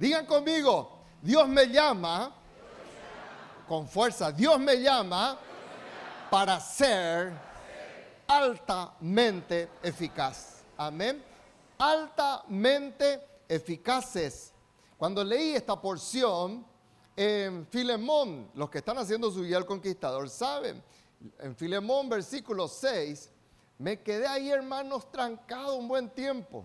Digan conmigo, Dios me llama, con fuerza, Dios me llama para ser altamente eficaz. Amén. Altamente eficaces. Cuando leí esta porción en Filemón, los que están haciendo su guía al conquistador saben, en Filemón versículo 6, me quedé ahí hermanos trancado un buen tiempo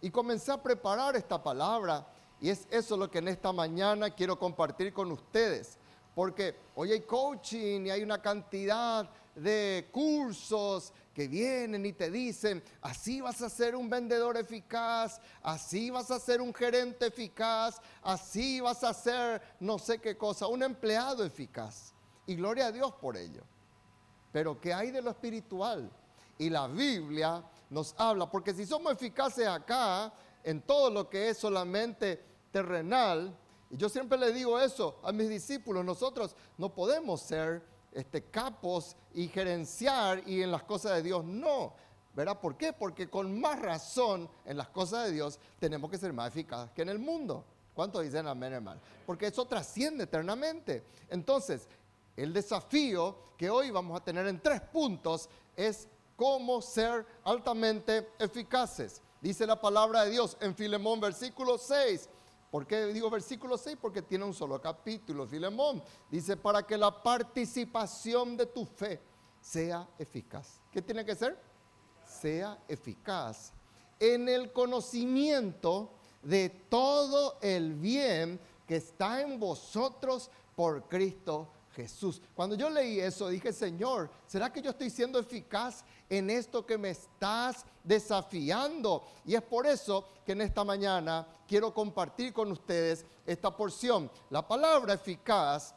y comencé a preparar esta palabra y es eso lo que en esta mañana quiero compartir con ustedes. Porque hoy hay coaching y hay una cantidad de cursos que vienen y te dicen, así vas a ser un vendedor eficaz, así vas a ser un gerente eficaz, así vas a ser no sé qué cosa, un empleado eficaz. Y gloria a Dios por ello. Pero ¿qué hay de lo espiritual? Y la Biblia nos habla, porque si somos eficaces acá, en todo lo que es solamente terrenal, y yo siempre le digo eso a mis discípulos, nosotros no podemos ser este, capos y gerenciar y en las cosas de Dios, no. ¿Verdad? ¿Por qué? Porque con más razón en las cosas de Dios tenemos que ser más eficaces que en el mundo. ¿Cuántos dicen amén, hermano? Porque eso trasciende eternamente. Entonces, el desafío que hoy vamos a tener en tres puntos es cómo ser altamente eficaces. Dice la palabra de Dios en Filemón versículo 6. ¿Por qué digo versículo 6? Porque tiene un solo capítulo, Filemón. Dice, para que la participación de tu fe sea eficaz. ¿Qué tiene que ser? Sea eficaz en el conocimiento de todo el bien que está en vosotros por Cristo Jesús. Cuando yo leí eso, dije, Señor, ¿será que yo estoy siendo eficaz en esto que me estás desafiando? Y es por eso que en esta mañana quiero compartir con ustedes esta porción. La palabra eficaz,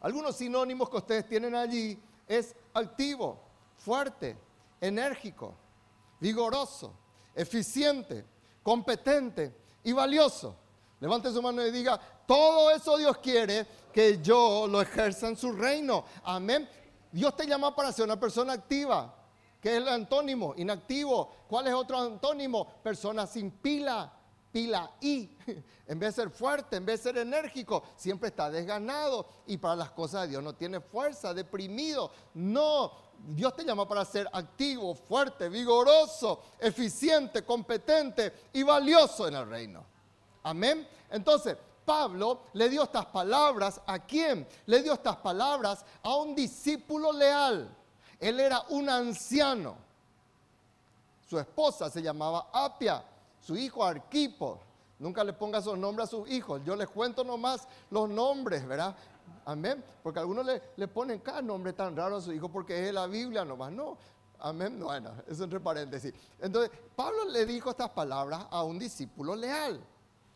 algunos sinónimos que ustedes tienen allí, es activo, fuerte, enérgico, vigoroso, eficiente, competente y valioso. Levante su mano y diga, todo eso Dios quiere que yo lo ejerza en su reino. Amén. Dios te llama para ser una persona activa. ¿Qué es el antónimo? Inactivo. ¿Cuál es otro antónimo? Persona sin pila. Pila I. En vez de ser fuerte, en vez de ser enérgico, siempre está desganado y para las cosas de Dios no tiene fuerza, deprimido. No, Dios te llama para ser activo, fuerte, vigoroso, eficiente, competente y valioso en el reino. Amén. Entonces, Pablo le dio estas palabras a quién? Le dio estas palabras a un discípulo leal. Él era un anciano. Su esposa se llamaba Apia, su hijo Arquipo. Nunca le ponga esos nombres a sus hijos. Yo les cuento nomás los nombres, ¿verdad? Amén. Porque algunos le, le ponen cada nombre tan raro a su hijo porque es la Biblia nomás. No. Amén. Bueno, eso entre paréntesis. Entonces, Pablo le dijo estas palabras a un discípulo leal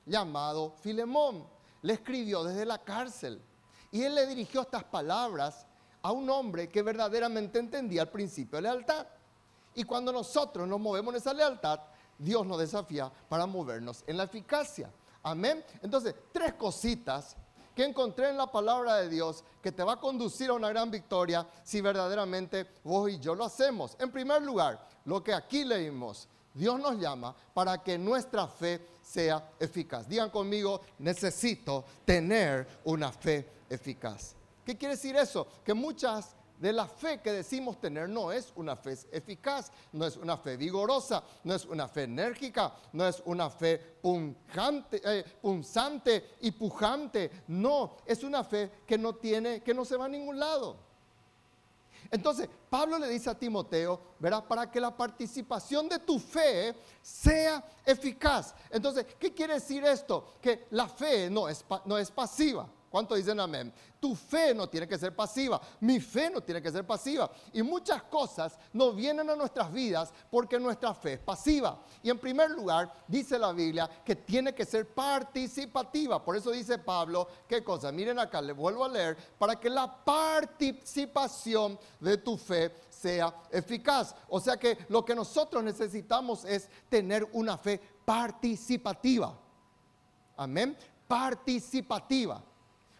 llamado Filemón. Le escribió desde la cárcel. Y él le dirigió estas palabras a un hombre que verdaderamente entendía el principio de lealtad. Y cuando nosotros nos movemos en esa lealtad, Dios nos desafía para movernos en la eficacia. Amén. Entonces, tres cositas que encontré en la palabra de Dios que te va a conducir a una gran victoria si verdaderamente vos y yo lo hacemos. En primer lugar, lo que aquí leímos, Dios nos llama para que nuestra fe sea eficaz. Digan conmigo, necesito tener una fe eficaz. ¿Qué quiere decir eso? Que muchas de la fe que decimos tener no es una fe eficaz, no es una fe vigorosa, no es una fe enérgica, no es una fe eh, punzante y pujante, no, es una fe que no tiene, que no se va a ningún lado. Entonces, Pablo le dice a Timoteo, ¿verdad? Para que la participación de tu fe sea eficaz. Entonces, ¿qué quiere decir esto? Que la fe no es, no es pasiva. ¿Cuánto dicen amén? Tu fe no tiene que ser pasiva, mi fe no tiene que ser pasiva. Y muchas cosas no vienen a nuestras vidas porque nuestra fe es pasiva. Y en primer lugar, dice la Biblia que tiene que ser participativa. Por eso dice Pablo, ¿qué cosa? Miren acá, le vuelvo a leer, para que la participación de tu fe sea eficaz. O sea que lo que nosotros necesitamos es tener una fe participativa. Amén. Participativa.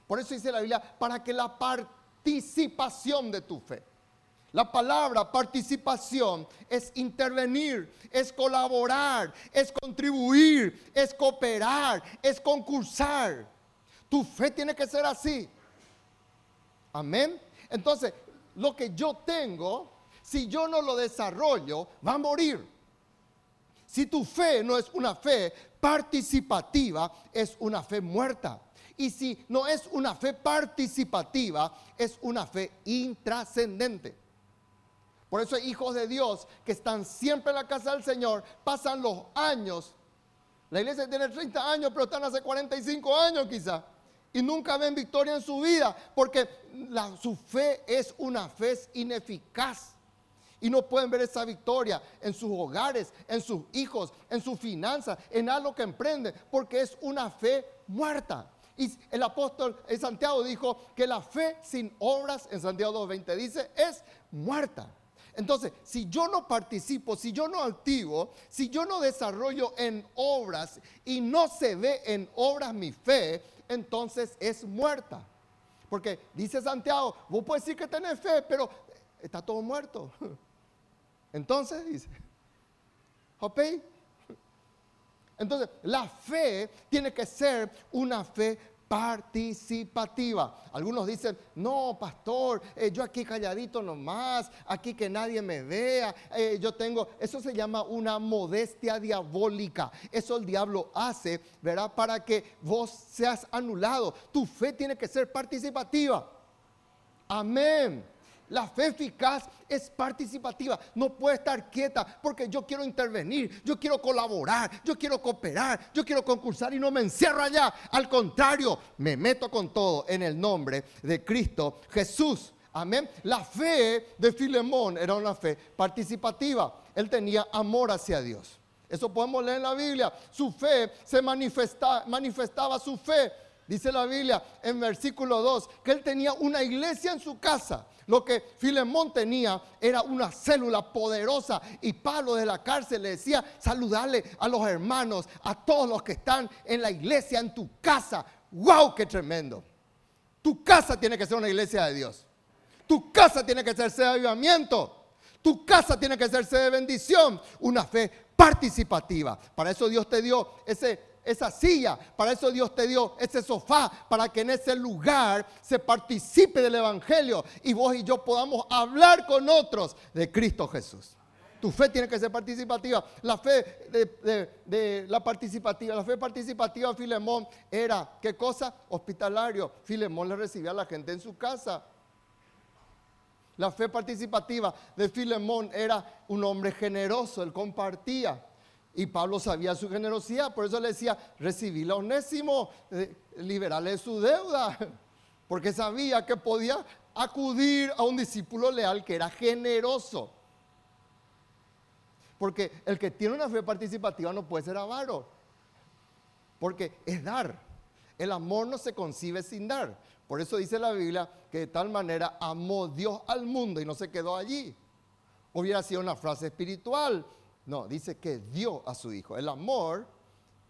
Por eso dice la Biblia, para que la participación de tu fe. La palabra participación es intervenir, es colaborar, es contribuir, es cooperar, es concursar. Tu fe tiene que ser así. Amén. Entonces, lo que yo tengo, si yo no lo desarrollo, va a morir. Si tu fe no es una fe participativa, es una fe muerta. Y si no es una fe participativa, es una fe intrascendente. Por eso hijos de Dios que están siempre en la casa del Señor, pasan los años. La iglesia tiene 30 años, pero están hace 45 años quizá. Y nunca ven victoria en su vida, porque su fe es una fe ineficaz. Y no pueden ver esa victoria en sus hogares, en sus hijos, en sus finanzas, en algo que emprenden, porque es una fe muerta. Y el apóstol en Santiago dijo que la fe sin obras, en Santiago 2.20 dice, es muerta. Entonces, si yo no participo, si yo no activo, si yo no desarrollo en obras y no se ve en obras mi fe, entonces es muerta. Porque dice Santiago, vos puedes decir que tenés fe, pero está todo muerto. Entonces dice, ¿ok? Entonces, la fe tiene que ser una fe participativa. Algunos dicen, no, pastor, eh, yo aquí calladito nomás, aquí que nadie me vea, eh, yo tengo, eso se llama una modestia diabólica. Eso el diablo hace, ¿verdad? Para que vos seas anulado. Tu fe tiene que ser participativa. Amén. La fe eficaz es participativa, no puede estar quieta porque yo quiero intervenir, yo quiero colaborar, yo quiero cooperar, yo quiero concursar y no me encierro allá. Al contrario, me meto con todo en el nombre de Cristo Jesús. Amén. La fe de Filemón era una fe participativa. Él tenía amor hacia Dios. Eso podemos leer en la Biblia. Su fe se manifestaba, manifestaba su fe. Dice la Biblia en versículo 2 que él tenía una iglesia en su casa lo que Filemón tenía era una célula poderosa y Pablo de la cárcel le decía, saludarle a los hermanos, a todos los que están en la iglesia, en tu casa. ¡Wow! ¡Qué tremendo! Tu casa tiene que ser una iglesia de Dios. Tu casa tiene que ser de avivamiento. Tu casa tiene que ser de bendición. Una fe participativa. Para eso Dios te dio ese esa silla, para eso Dios te dio ese sofá, para que en ese lugar se participe del Evangelio y vos y yo podamos hablar con otros de Cristo Jesús. Tu fe tiene que ser participativa. La fe de, la participativa, la fe participativa de Filemón era, ¿qué cosa? Hospitalario. Filemón le recibía a la gente en su casa. La fe participativa de Filemón era un hombre generoso, él compartía. Y Pablo sabía su generosidad, por eso le decía, recibí la onésimo, eh, liberarle su deuda, porque sabía que podía acudir a un discípulo leal que era generoso. Porque el que tiene una fe participativa no puede ser avaro, porque es dar. El amor no se concibe sin dar. Por eso dice la Biblia que de tal manera amó Dios al mundo y no se quedó allí. Hubiera sido una frase espiritual, no, dice que dio a su hijo. El amor,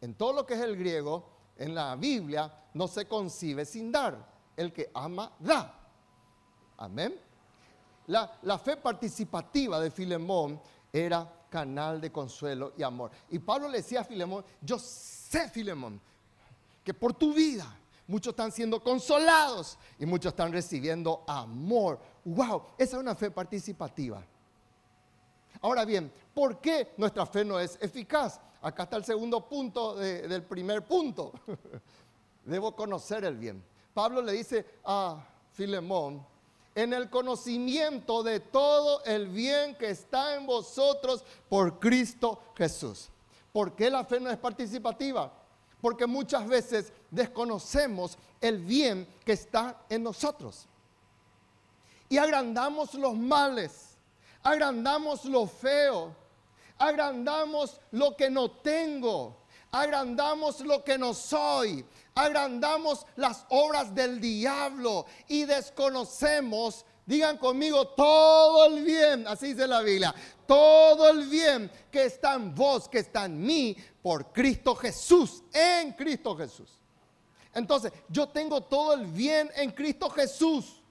en todo lo que es el griego, en la Biblia, no se concibe sin dar. El que ama, da. Amén. La, la fe participativa de Filemón era canal de consuelo y amor. Y Pablo le decía a Filemón, yo sé, Filemón, que por tu vida muchos están siendo consolados y muchos están recibiendo amor. ¡Wow! Esa es una fe participativa. Ahora bien, ¿por qué nuestra fe no es eficaz? Acá está el segundo punto del primer punto. Debo conocer el bien. Pablo le dice a Filemón, en el conocimiento de todo el bien que está en vosotros por Cristo Jesús. ¿Por qué la fe no es participativa? Porque muchas veces desconocemos el bien que está en nosotros. Y agrandamos los males agrandamos lo feo, agrandamos lo que no tengo, agrandamos lo que no soy, agrandamos las obras del diablo y desconocemos, digan conmigo, todo el bien, así dice la Biblia, todo el bien que está en vos, que está en mí, por Cristo Jesús, en Cristo Jesús. Entonces, yo tengo todo el bien en Cristo Jesús.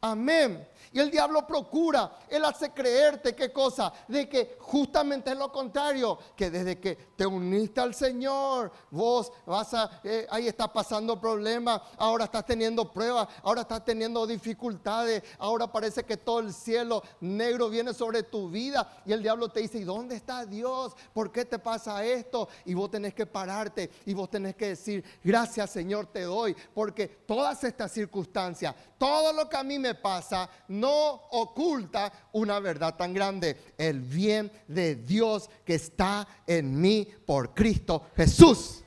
Amén. Y el diablo procura, él hace creerte qué cosa, de que justamente es lo contrario, que desde que te uniste al Señor, vos vas a, eh, ahí estás pasando problemas, ahora estás teniendo pruebas, ahora estás teniendo dificultades, ahora parece que todo el cielo negro viene sobre tu vida y el diablo te dice, ¿y dónde está Dios? ¿Por qué te pasa esto? Y vos tenés que pararte y vos tenés que decir, gracias Señor te doy, porque todas estas circunstancias, todo lo que a mí me pasa, no oculta una verdad tan grande, el bien de Dios que está en mí por Cristo Jesús.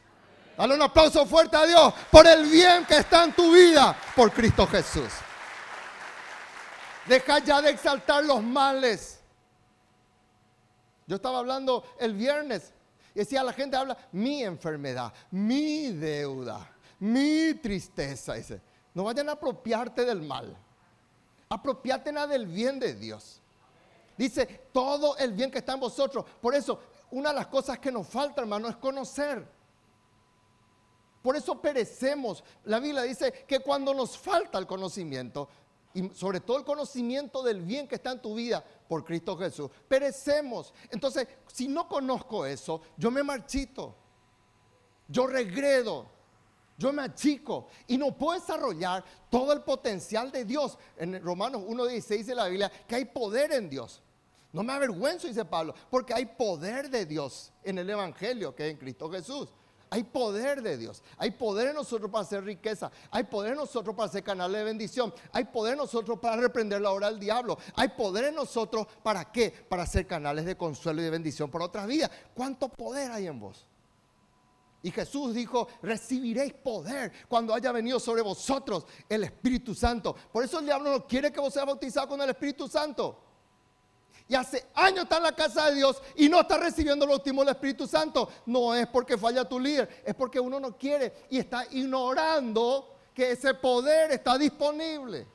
Dale un aplauso fuerte a Dios por el bien que está en tu vida por Cristo Jesús. Deja ya de exaltar los males. Yo estaba hablando el viernes y decía la gente habla mi enfermedad, mi deuda, mi tristeza. Dice, no vayan a apropiarte del mal. Apropiate del bien de Dios. Dice, todo el bien que está en vosotros. Por eso, una de las cosas que nos falta, hermano, es conocer. Por eso perecemos. La Biblia dice que cuando nos falta el conocimiento, y sobre todo el conocimiento del bien que está en tu vida por Cristo Jesús, perecemos. Entonces, si no conozco eso, yo me marchito, yo regredo yo me achico y no puedo desarrollar todo el potencial de Dios. En Romanos 1.16 dice la Biblia que hay poder en Dios. No me avergüenzo, dice Pablo, porque hay poder de Dios en el Evangelio que es en Cristo Jesús. Hay poder de Dios. Hay poder en nosotros para hacer riqueza. Hay poder en nosotros para hacer canales de bendición. Hay poder en nosotros para reprender la obra del diablo. Hay poder en nosotros para qué? Para hacer canales de consuelo y de bendición para otras vidas. ¿Cuánto poder hay en vos? Y Jesús dijo, recibiréis poder cuando haya venido sobre vosotros el Espíritu Santo. Por eso el diablo no quiere que vos seas bautizado con el Espíritu Santo. Y hace años está en la casa de Dios y no está recibiendo el bautismo del Espíritu Santo. No es porque falla tu líder, es porque uno no quiere y está ignorando que ese poder está disponible.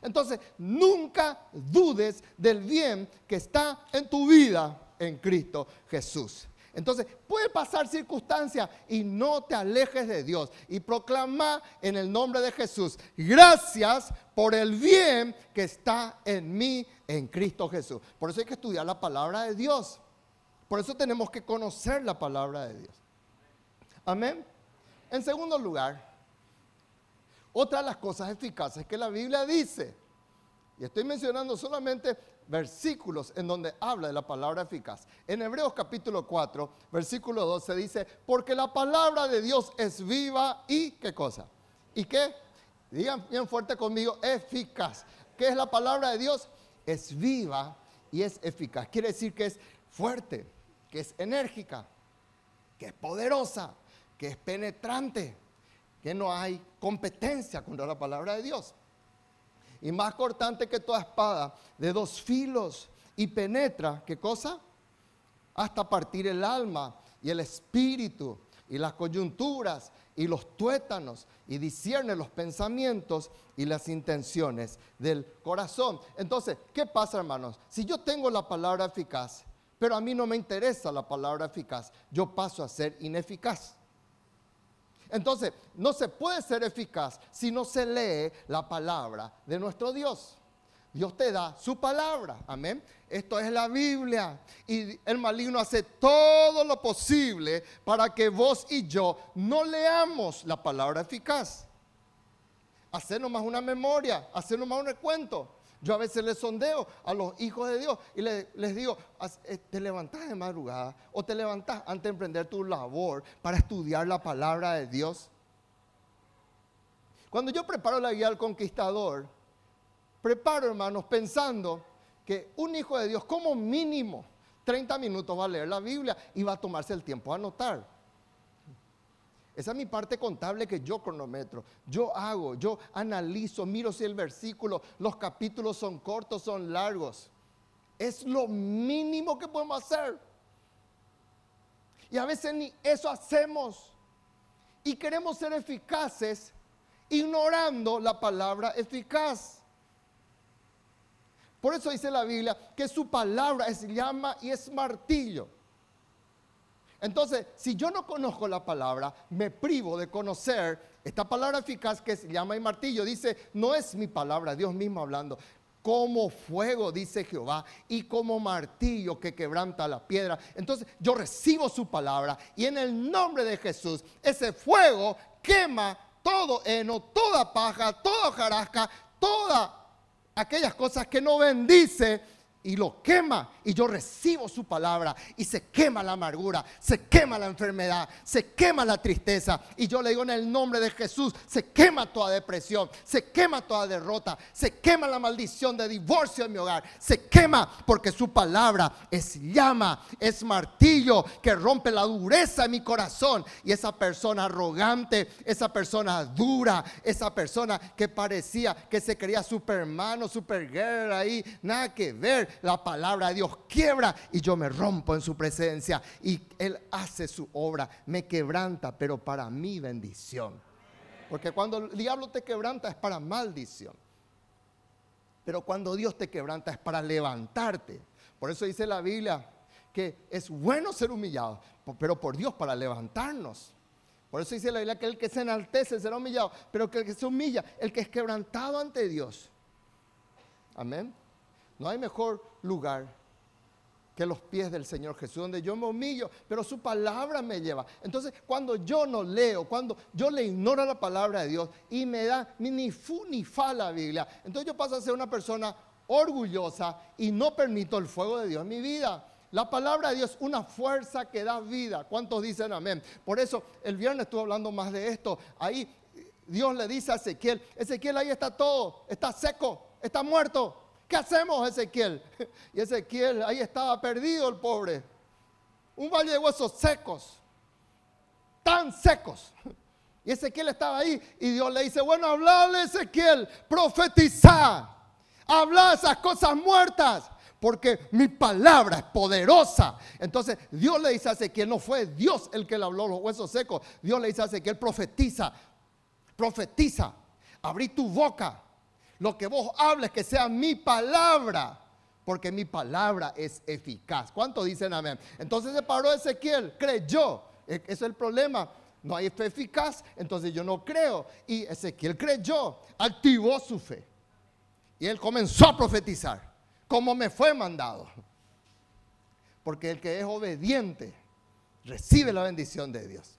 Entonces, nunca dudes del bien que está en tu vida en Cristo Jesús. Entonces, puede pasar circunstancias y no te alejes de Dios. Y proclama en el nombre de Jesús, gracias por el bien que está en mí, en Cristo Jesús. Por eso hay que estudiar la palabra de Dios. Por eso tenemos que conocer la palabra de Dios. Amén. En segundo lugar, otra de las cosas eficaces que la Biblia dice, y estoy mencionando solamente versículos en donde habla de la palabra eficaz. En Hebreos capítulo 4, versículo 12 dice, porque la palabra de Dios es viva y qué cosa. ¿Y qué? Digan bien fuerte conmigo, eficaz. ¿Qué es la palabra de Dios? Es viva y es eficaz. Quiere decir que es fuerte, que es enérgica, que es poderosa, que es penetrante, que no hay competencia contra la palabra de Dios y más cortante que toda espada de dos filos y penetra, ¿qué cosa? Hasta partir el alma y el espíritu y las coyunturas y los tuétanos y discierne los pensamientos y las intenciones del corazón. Entonces, ¿qué pasa, hermanos? Si yo tengo la palabra eficaz, pero a mí no me interesa la palabra eficaz, yo paso a ser ineficaz. Entonces, no se puede ser eficaz si no se lee la palabra de nuestro Dios. Dios te da su palabra, amén. Esto es la Biblia. Y el maligno hace todo lo posible para que vos y yo no leamos la palabra eficaz. Hacer nomás una memoria, hacer nomás un recuento. Yo a veces les sondeo a los hijos de Dios y les, digo, eh, te levantás de madrugada o te levantás antes de emprender tu labor para estudiar la palabra de Dios. Cuando yo preparo la guía al conquistador, preparo, hermanos, pensando que un hijo de Dios como mínimo 30 minutos va a leer la Biblia y va a tomarse el tiempo a anotar. Esa es mi parte contable que yo cronometro. Yo hago, yo analizo, miro si el versículo, los capítulos son cortos, son largos. Es lo mínimo que podemos hacer. Y a veces ni eso hacemos. Y queremos ser eficaces ignorando la palabra eficaz. Por eso dice la Biblia que su palabra es llama y es martillo. Entonces, si yo no conozco la palabra, me privo de conocer esta palabra eficaz que se llama y martillo. Dice, no es mi palabra, Dios mismo hablando. Como fuego, dice Jehová, y como martillo que quebranta la piedra. Entonces yo recibo su palabra y en el nombre de Jesús, ese fuego quema todo heno, toda paja, toda jarasca, todas aquellas cosas que no bendice y lo quema y yo recibo su palabra y se quema la amargura, se quema la enfermedad, se quema la tristeza y yo le digo en el nombre de Jesús, se quema toda depresión, se quema toda derrota, se quema la maldición de divorcio en mi hogar, se quema porque su palabra es llama, es martillo que rompe la dureza en mi corazón y esa persona arrogante, esa persona dura, esa persona que parecía que se creía superman o supergirl ahí, nada que ver la palabra de Dios quiebra y yo me rompo en su presencia y Él hace su obra, me quebranta, pero para mi bendición. Porque cuando el diablo te quebranta es para maldición. Pero cuando Dios te quebranta es para levantarte. Por eso dice la Biblia que es bueno ser humillado, pero por Dios para levantarnos. Por eso dice la Biblia que el que se enaltece será humillado, pero que el que se humilla, el que es quebrantado ante Dios. Amén. No hay mejor lugar que los pies del Señor Jesús, donde yo me humillo, pero su palabra me lleva. Entonces, cuando yo no leo, cuando yo le ignoro la palabra de Dios y me da ni fu ni fa la Biblia, entonces yo paso a ser una persona orgullosa y no permito el fuego de Dios en mi vida. La palabra de Dios una fuerza que da vida. ¿Cuántos dicen amén? Por eso el viernes estuve hablando más de esto. Ahí Dios le dice a Ezequiel, Ezequiel ahí está todo, está seco, está muerto. ¿Qué hacemos, Ezequiel? Y Ezequiel, ahí estaba perdido el pobre. Un valle de huesos secos, tan secos. Y Ezequiel estaba ahí y Dios le dice, bueno, hablale Ezequiel, profetiza, habla esas cosas muertas, porque mi palabra es poderosa. Entonces Dios le dice a Ezequiel, no fue Dios el que le habló los huesos secos, Dios le dice a Ezequiel, profetiza, profetiza, abrí tu boca lo que vos hables, que sea mi palabra, porque mi palabra es eficaz. ¿Cuánto dicen amén? Entonces se paró Ezequiel, creyó. E, ese es el problema. No hay fe eficaz, entonces yo no creo. Y Ezequiel creyó, activó su fe. Y él comenzó a profetizar, como me fue mandado. Porque el que es obediente recibe la bendición de Dios.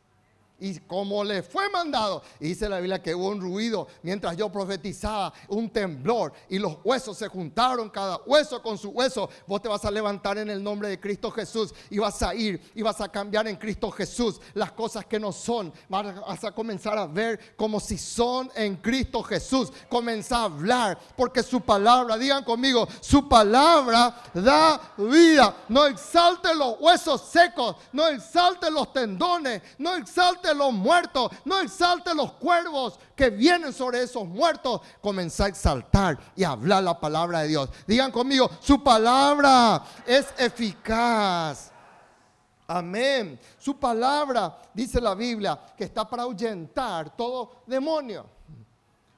Y como le fue mandado, dice la Biblia que hubo un ruido mientras yo profetizaba, un temblor, y los huesos se juntaron, cada hueso con su hueso. Vos te vas a levantar en el nombre de Cristo Jesús y vas a ir y vas a cambiar en Cristo Jesús las cosas que no son. Vas a comenzar a ver como si son en Cristo Jesús. Comenzar a hablar, porque su palabra, digan conmigo, su palabra da vida. No exalte los huesos secos, no exalte los tendones, no exalte los muertos, no exalte los cuervos que vienen sobre esos muertos. Comenzá a exaltar y hablar la palabra de Dios. Digan conmigo, su palabra es eficaz. Amén. Su palabra, dice la Biblia, que está para ahuyentar todo demonio.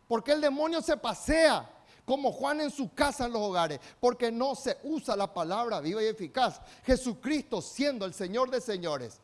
Porque el demonio se pasea como Juan en su casa en los hogares, porque no se usa la palabra viva y eficaz. Jesucristo siendo el Señor de señores,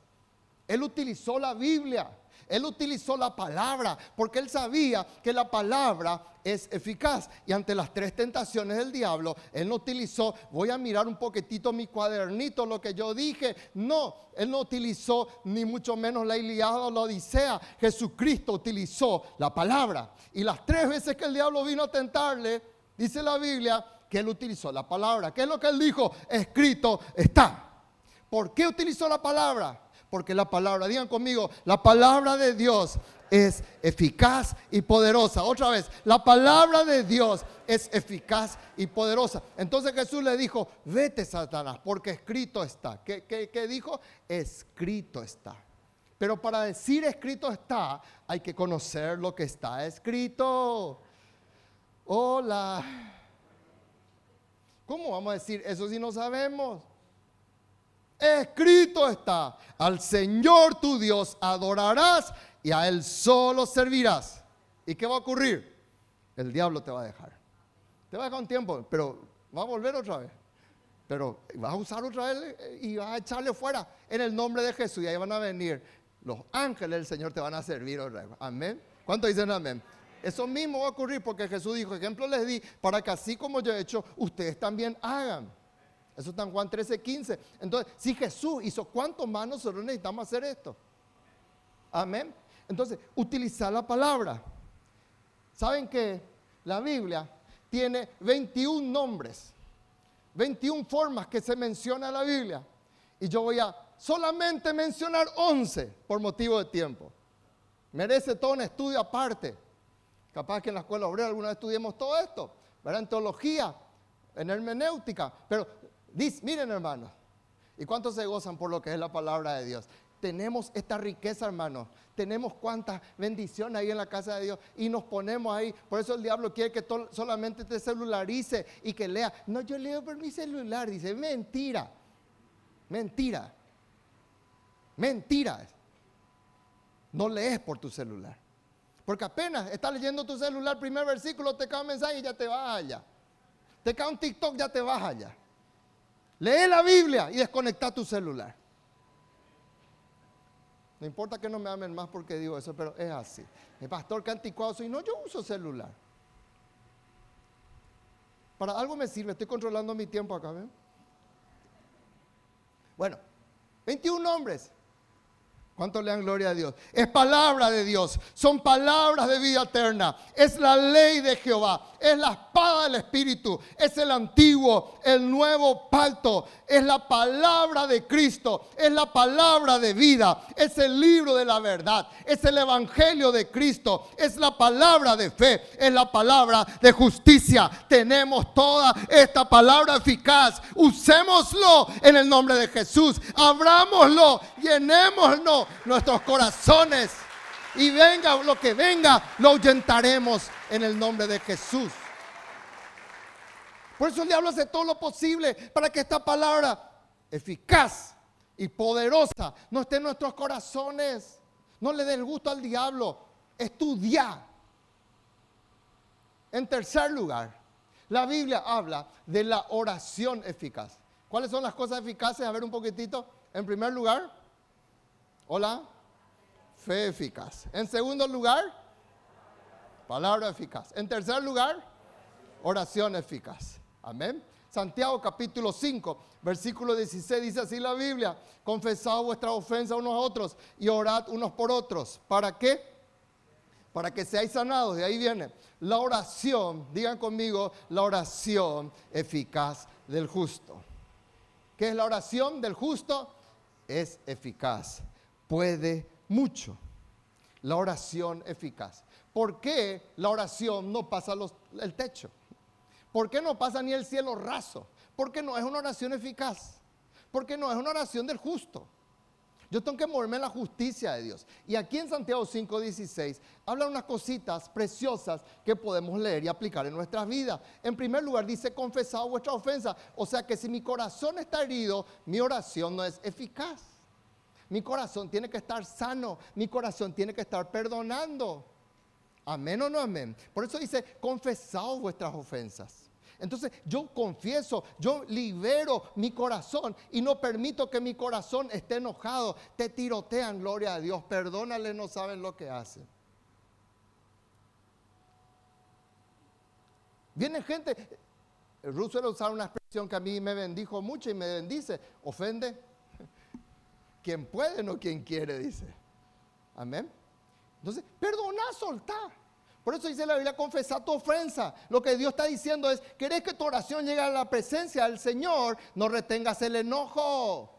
él utilizó la Biblia. Él utilizó la palabra porque él sabía que la palabra es eficaz. Y ante las tres tentaciones del diablo, él no utilizó, voy a mirar un poquitito mi cuadernito, lo que yo dije. No, él no utilizó ni mucho menos la Iliada o la Odisea. Jesucristo utilizó la palabra. Y las tres veces que el diablo vino a tentarle, dice la Biblia, que él utilizó la palabra. ¿Qué es lo que él dijo? Escrito está. ¿Por qué utilizó la palabra? Porque la palabra, digan conmigo, la palabra de Dios es eficaz y poderosa. Otra vez, la palabra de Dios es eficaz y poderosa. Entonces Jesús le dijo, vete Satanás, porque escrito está. ¿Qué, dijo? Escrito está. Pero para decir escrito está, hay que conocer lo que está escrito. Hola. ¿Cómo vamos a decir eso si no sabemos? Escrito está, al Señor tu Dios adorarás y a Él solo servirás. ¿Y qué va a ocurrir? El diablo te va a dejar. Te va a dejar un tiempo, pero va a volver otra vez. Pero vas a usar otra vez eh, y vas a echarle fuera en el nombre de Jesús. Y ahí van a venir los ángeles del Señor, te van a servir otra vez. Amén. ¿Cuántos dicen amén? Eso mismo va a ocurrir porque Jesús dijo, ejemplo les di, para que así como yo he hecho, ustedes también hagan. Eso está en Juan 13, 15. Entonces, si Jesús hizo, ¿cuánto más nosotros necesitamos hacer esto? Amén. Entonces, utilizar la palabra. ¿Saben que la Biblia tiene 21 nombres? 21 formas que se menciona en la Biblia. Y yo voy a solamente mencionar 11 por motivo de tiempo. Merece todo un estudio aparte. Capaz que en la escuela obrera alguna vez estudiemos todo esto, ¿verdad? En teología, en hermenéutica. Pero miren hermanos, ¿y cuántos se gozan por lo que es la palabra de Dios? Tenemos esta riqueza, hermanos. Tenemos cuántas bendiciones ahí en la casa de Dios y nos ponemos ahí. Por eso el diablo quiere que solamente te celularice y que lea. No, yo leo por mi celular. Dice, mentira. Mentira. Mentira. No lees por tu celular. Porque apenas estás leyendo tu celular, primer versículo, te cae un mensaje y ya te vas allá. Te cae un TikTok, ya te vas allá. Lee la Biblia y desconecta tu celular. No importa que no me amen más porque digo eso, pero es así. El pastor que anticuado soy, no, yo uso celular. Para algo me sirve, estoy controlando mi tiempo acá, ¿ven? Bueno, 21 nombres. ¿Cuánto le dan gloria a Dios? Es palabra de Dios, son palabras de vida eterna, es la ley de Jehová, es la espada del Espíritu, es el antiguo, el nuevo pacto, es la palabra de Cristo, es la palabra de vida, es el libro de la verdad, es el evangelio de Cristo, es la palabra de fe, es la palabra de justicia. Tenemos toda esta palabra eficaz, usémoslo en el nombre de Jesús, abrámoslo, llenémoslo nuestros corazones. Y venga lo que venga, lo ahuyentaremos en el nombre de Jesús. Por eso el diablo hace todo lo posible para que esta palabra eficaz y poderosa no esté en nuestros corazones. No le dé el gusto al diablo. Estudia. En tercer lugar, la Biblia habla de la oración eficaz. ¿Cuáles son las cosas eficaces? A ver un poquitito. En primer lugar, Hola. Fe eficaz. En segundo lugar, palabra eficaz. En tercer lugar, oración eficaz. Amén. Santiago capítulo 5, versículo 16 dice así la Biblia, confesad vuestra ofensa unos a otros y orad unos por otros. ¿Para qué? Para que seáis sanados. De ahí viene la oración, digan conmigo, la oración eficaz del justo. ¿Qué es la oración del justo? Es eficaz puede mucho. La oración eficaz. ¿Por qué la oración no pasa el techo? ¿Por qué no pasa ni el cielo raso? Porque no es una oración eficaz. Porque no es una oración del justo. Yo tengo que moverme en la justicia de Dios. Y aquí en Santiago 5:16 habla unas cositas preciosas que podemos leer y aplicar en nuestras vidas. En primer lugar dice, confesado vuestra ofensa. O sea que si mi corazón está herido, mi oración no es eficaz. Mi corazón tiene que estar sano. Mi corazón tiene que estar perdonando. Amén o no amén. Por eso dice, confesaos vuestras ofensas. Entonces yo confieso, yo libero mi corazón y no permito que mi corazón esté enojado. Te tirotean, gloria a Dios. Perdónale, no saben lo que hacen. Viene gente, Roosevelt usar una expresión que a mí me bendijo mucho y me bendice, ofende, quien puede, no quien quiere, dice. Amén. Entonces, perdona, soltar. Por eso dice la Biblia, confesar tu ofensa. Lo que Dios está diciendo es, ¿querés que tu oración llegue a la presencia del Señor? No retengas el enojo.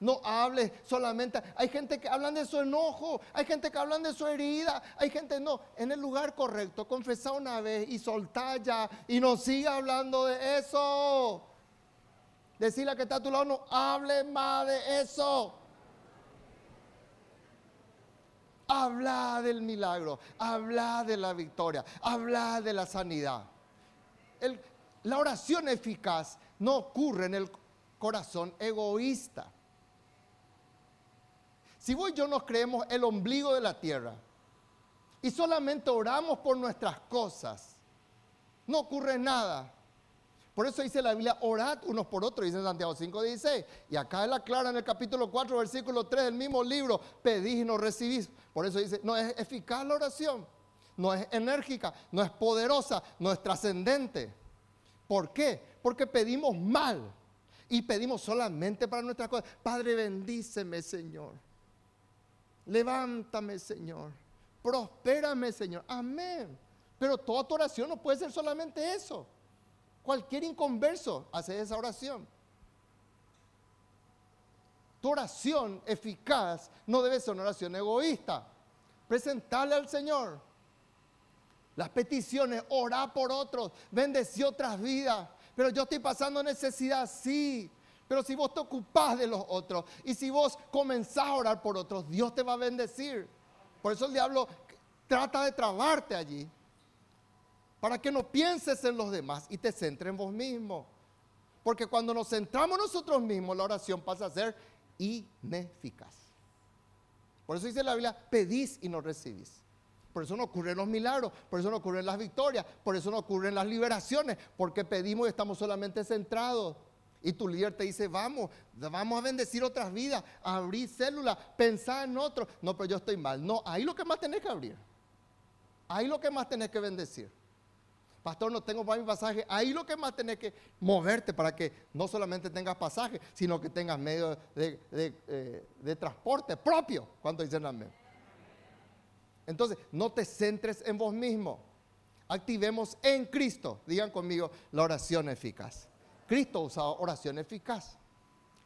No hables solamente. Hay gente que hablan de su enojo, hay gente que hablan de su herida, hay gente no. En el lugar correcto, confesar una vez y soltar ya y no siga hablando de eso. Decirle a que está a tu lado, no hable más de eso. Habla del milagro, habla de la victoria, habla de la sanidad. la oración eficaz no ocurre en el corazón egoísta. Si vos y yo nos creemos el ombligo de la tierra y solamente oramos por nuestras cosas, no ocurre nada. Por eso dice la Biblia, orad unos por otros, dice Santiago 5:16. Y acá es la clara en el capítulo 4, versículo 3 del mismo libro, pedís y no recibís. Por eso dice, no es eficaz la oración, no es enérgica, no es poderosa, no es trascendente. ¿Por qué? Porque pedimos mal y pedimos solamente para nuestras cosas. Padre, bendíceme, Señor. Levántame, Señor. Prospérame, Señor. Amén. Pero toda tu oración no puede ser solamente eso. Cualquier inconverso hace esa oración. Tu oración eficaz no debe ser una oración egoísta. Presentarle al Señor las peticiones, orar por otros, bendecir otras vidas. Pero yo estoy pasando necesidad, sí. Pero si vos te ocupás de los otros y si vos comenzás a orar por otros, Dios te va a bendecir. Por eso el diablo trata de trabarte allí. Para que no pienses en los demás y te centres en vos mismo. Porque cuando nos centramos nosotros mismos, la oración pasa a ser ineficaz. Por eso dice la Biblia, pedís y no recibís. Por eso no ocurren los milagros, por eso no ocurren las victorias, por eso no ocurren las liberaciones, porque pedimos y estamos solamente centrados. Y tu líder te dice, vamos, vamos a bendecir otras vidas, abrir células, pensar en otros. No, pero yo estoy mal. No, ahí lo que más tenés que abrir. Ahí lo que más tenés que bendecir. Pastor, no tengo para mi pasaje. Ahí lo que más tenés que moverte para que no solamente tengas pasaje, sino que tengas medio de, eh, transporte propio. ¿Cuánto dicen amén? Entonces, no te centres en vos mismo. Activemos en Cristo, digan conmigo, la oración eficaz. Cristo usaba oración eficaz.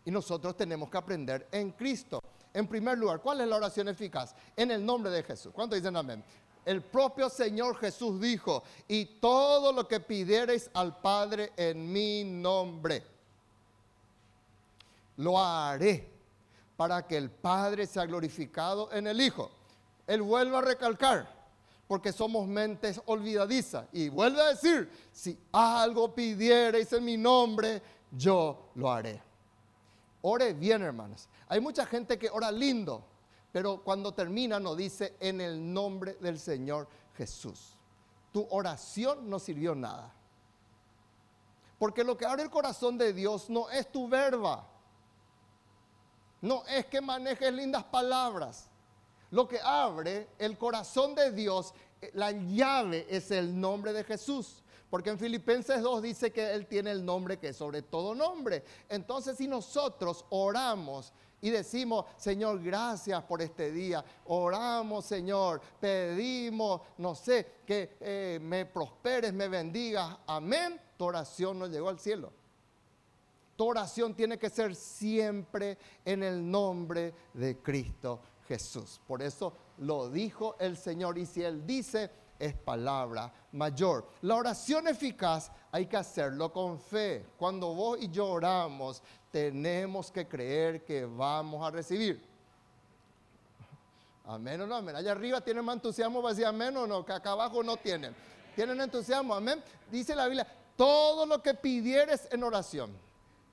Y nosotros tenemos que aprender en Cristo. En primer lugar, ¿cuál es la oración eficaz? En el nombre de Jesús. ¿Cuánto dicen amén? El propio Señor Jesús dijo, y todo lo que pidiereis al Padre en mi nombre, lo haré para que el Padre sea glorificado en el Hijo. Él vuelve a recalcar, porque somos mentes olvidadizas. Y vuelve a decir, si algo pidierais en mi nombre, yo lo haré. Ore bien, hermanos. Hay mucha gente que ora lindo, pero cuando termina no dice en el nombre del Señor Jesús. Tu oración no sirvió nada. Porque lo que abre el corazón de Dios no es tu verba. No es que manejes lindas palabras. Lo que abre el corazón de Dios, eh, la llave es el nombre de Jesús. Porque en Filipenses 2 dice que Él tiene el nombre que es sobre todo nombre. Entonces si nosotros oramos y decimos, Señor, gracias por este día, oramos, Señor, pedimos, no sé, que eh, me prosperes, me bendigas, amén, tu oración no llegó al cielo. Tu oración tiene que ser siempre en el nombre de Cristo Jesús. Por eso lo dijo el Señor y si Él dice es palabra mayor. La oración eficaz hay que hacerlo con fe. Cuando vos y yo oramos, tenemos que creer que vamos a recibir. Amén o no, amén. Allá arriba tienen más entusiasmo para decir amén o no, que acá abajo no tienen. Tienen entusiasmo, amén. Dice la Biblia, todo lo que pidieres en oración,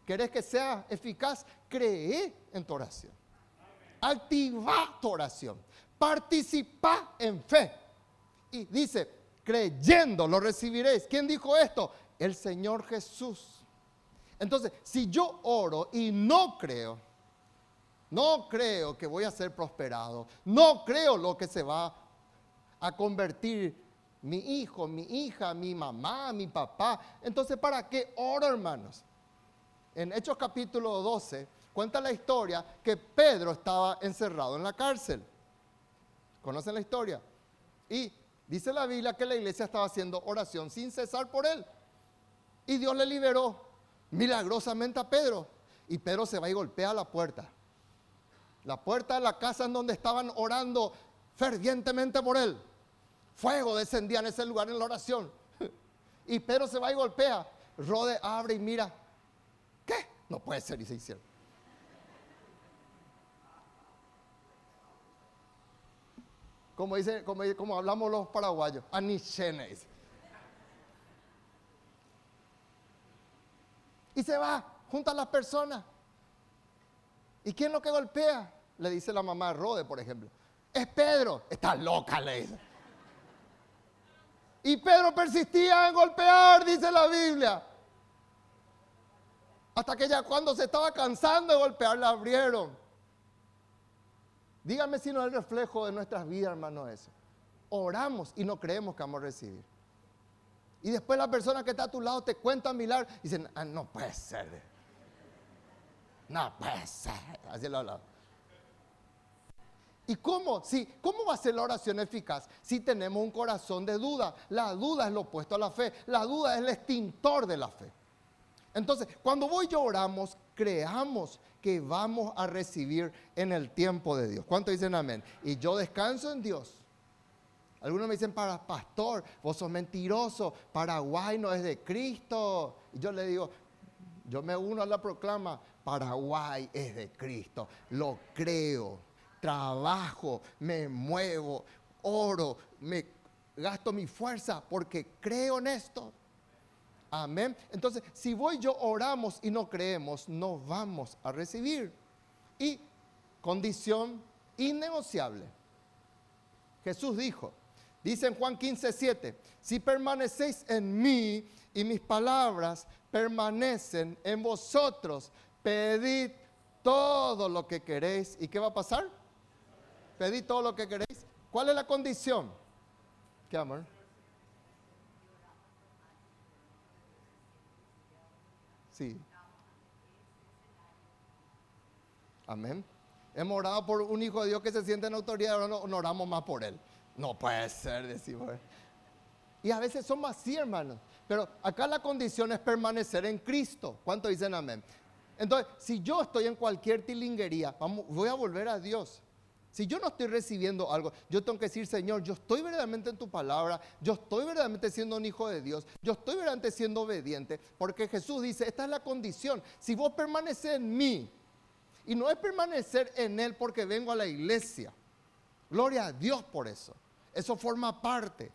querés que sea eficaz, cree en tu oración. Activa tu oración. Participa en fe. Y dice, creyendo lo recibiréis. ¿Quién dijo esto? El Señor Jesús. Entonces, si yo oro y no creo, no creo que voy a ser prosperado, no creo lo que se va a convertir mi hijo, mi hija, mi mamá, mi papá. Entonces, ¿para qué oro, hermanos? En Hechos capítulo 12 cuenta la historia que Pedro estaba encerrado en la cárcel. ¿Conocen la historia? Y dice la Biblia que la iglesia estaba haciendo oración sin cesar por él. Y Dios le liberó milagrosamente a Pedro. Y Pedro se va y golpea la puerta. La puerta de la casa en donde estaban orando fervientemente por él. Fuego descendía en ese lugar en la oración. Y Pedro se va y golpea. Rode abre y mira. ¿Qué? No puede ser y se hicieron. Como, dice, como, como hablamos los paraguayos, anichenes. Y se va junto a las personas. ¿Y quién lo que golpea? Le dice la mamá de Rode, por ejemplo. Es Pedro. Está loca, le. Y Pedro persistía en golpear, dice la Biblia. Hasta que ya cuando se estaba cansando de golpear, la abrieron. Dígame si no es el reflejo de nuestras vidas, hermano, eso. Oramos y no creemos que vamos a recibir. Y después la persona que está a tu lado te cuenta milagros y dicen, ah, no puede ser. No puede ser. Así lo hablaba. ¿Y cómo? Sí, ¿Cómo va a ser la oración eficaz si tenemos un corazón de duda? La duda es lo opuesto a la fe. La duda es el extintor de la fe. Entonces, cuando voy y oramos, creamos que vamos a recibir en el tiempo de Dios. ¿Cuánto dicen amén? Y yo descanso en Dios. Algunos me dicen, para pastor, vos sos mentiroso, Paraguay no es de Cristo. Y yo le digo, yo me uno a la proclama, Paraguay es de Cristo, lo creo, trabajo, me muevo, oro, me gasto mi fuerza porque creo en esto. Amén. Entonces, si voy yo oramos y no creemos, no vamos a recibir. Y condición innegociable. Jesús dijo, dice en Juan 15, 7, si permanecéis en mí y mis palabras permanecen en vosotros, pedid todo lo que queréis. ¿Y qué va a pasar? Pedid todo lo que queréis. ¿Cuál es la condición? ¿Qué amor? Sí. Amén. Hemos orado por un hijo de Dios que se siente en autoridad, ahora no, oramos más por él. No puede ser, decimos. Y a veces somos así, hermanos. Pero acá la condición es permanecer en Cristo. ¿Cuánto dicen amén? Entonces, si yo estoy en cualquier tilinguería, vamos, voy a volver a Dios. Si yo no estoy recibiendo algo, yo tengo que decir, Señor, yo estoy verdaderamente en tu palabra, yo estoy verdaderamente siendo un hijo de Dios, yo estoy verdaderamente siendo obediente, porque Jesús dice, esta es la condición, si vos permaneces en mí, y no es permanecer en Él porque vengo a la iglesia, gloria a Dios por eso, eso forma parte,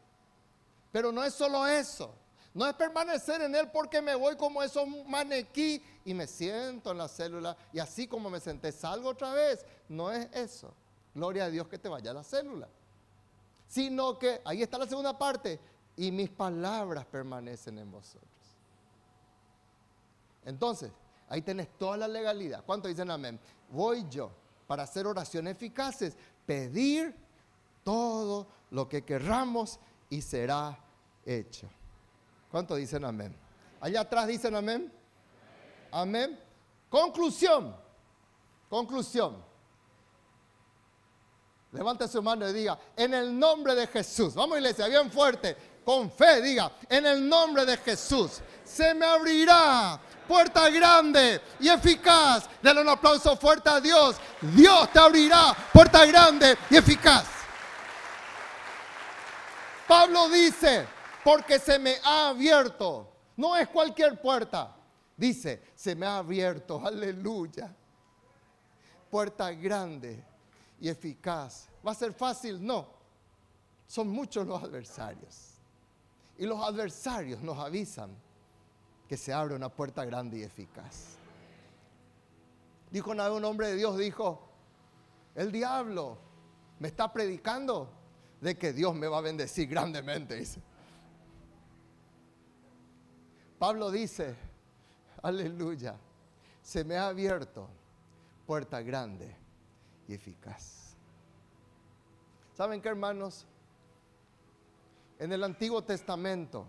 pero no es solo eso. No es permanecer en Él porque me voy como esos maniquí y me siento en la célula y así como me senté salgo otra vez. No es eso. Gloria a Dios que te vaya a la célula. Sino que, ahí está la segunda parte, y mis palabras permanecen en vosotros. Entonces, ahí tenés toda la legalidad. ¿Cuánto dicen amén? Voy yo para hacer oraciones eficaces, pedir todo lo que querramos y será hecho. ¿Cuánto dicen amén? Allá atrás dicen amén. Amén. Conclusión. Conclusión. Levante su mano y diga, en el nombre de Jesús. Vamos iglesia, bien fuerte, con fe, diga, en el nombre de Jesús. Se me abrirá puerta grande y eficaz. Denle un aplauso fuerte a Dios. Dios te abrirá puerta grande y eficaz. Pablo dice, porque se me ha abierto. No es cualquier puerta. Dice, se me ha abierto. Aleluya. Puerta grande y eficaz. ¿Va a ser fácil? No. Son muchos los adversarios. Y los adversarios nos avisan que se abre una puerta grande y eficaz. Dijo una vez un hombre de Dios, dijo, el diablo me está predicando de que Dios me va a bendecir grandemente, dice. Pablo dice, aleluya, se me ha abierto puerta grande eficaz. ¿Saben qué, hermanos? En el Antiguo Testamento,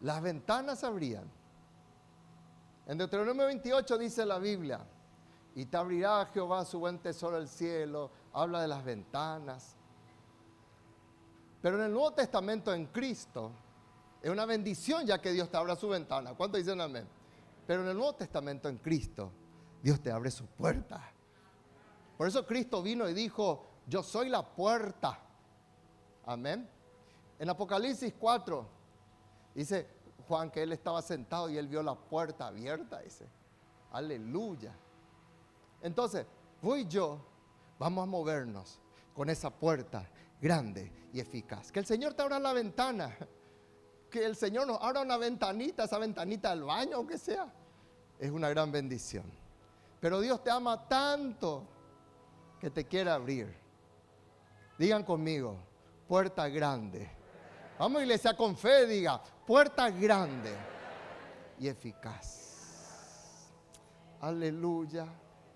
las ventanas abrían. En Deuteronomio 28 dice la Biblia, y te abrirá Jehová su buen tesoro al cielo, habla de las ventanas. Pero en el Nuevo Testamento, en Cristo, es una bendición ya que Dios te abra su ventana. ¿Cuánto dicen amén? Pero en el Nuevo Testamento, en Cristo, Dios te abre su puerta. Por eso Cristo vino y dijo, yo soy la puerta. Amén. En Apocalipsis 4 dice Juan que él estaba sentado y él vio la puerta abierta, dice. Aleluya. Entonces, voy yo, vamos a movernos con esa puerta grande y eficaz. Que el Señor te abra la ventana. Que el Señor nos abra una ventanita, esa ventanita del baño o que sea. Es una gran bendición. Pero Dios te ama tanto que te quiera abrir. Digan conmigo, puerta grande. Vamos iglesia con fe, diga, puerta grande y eficaz. Aleluya.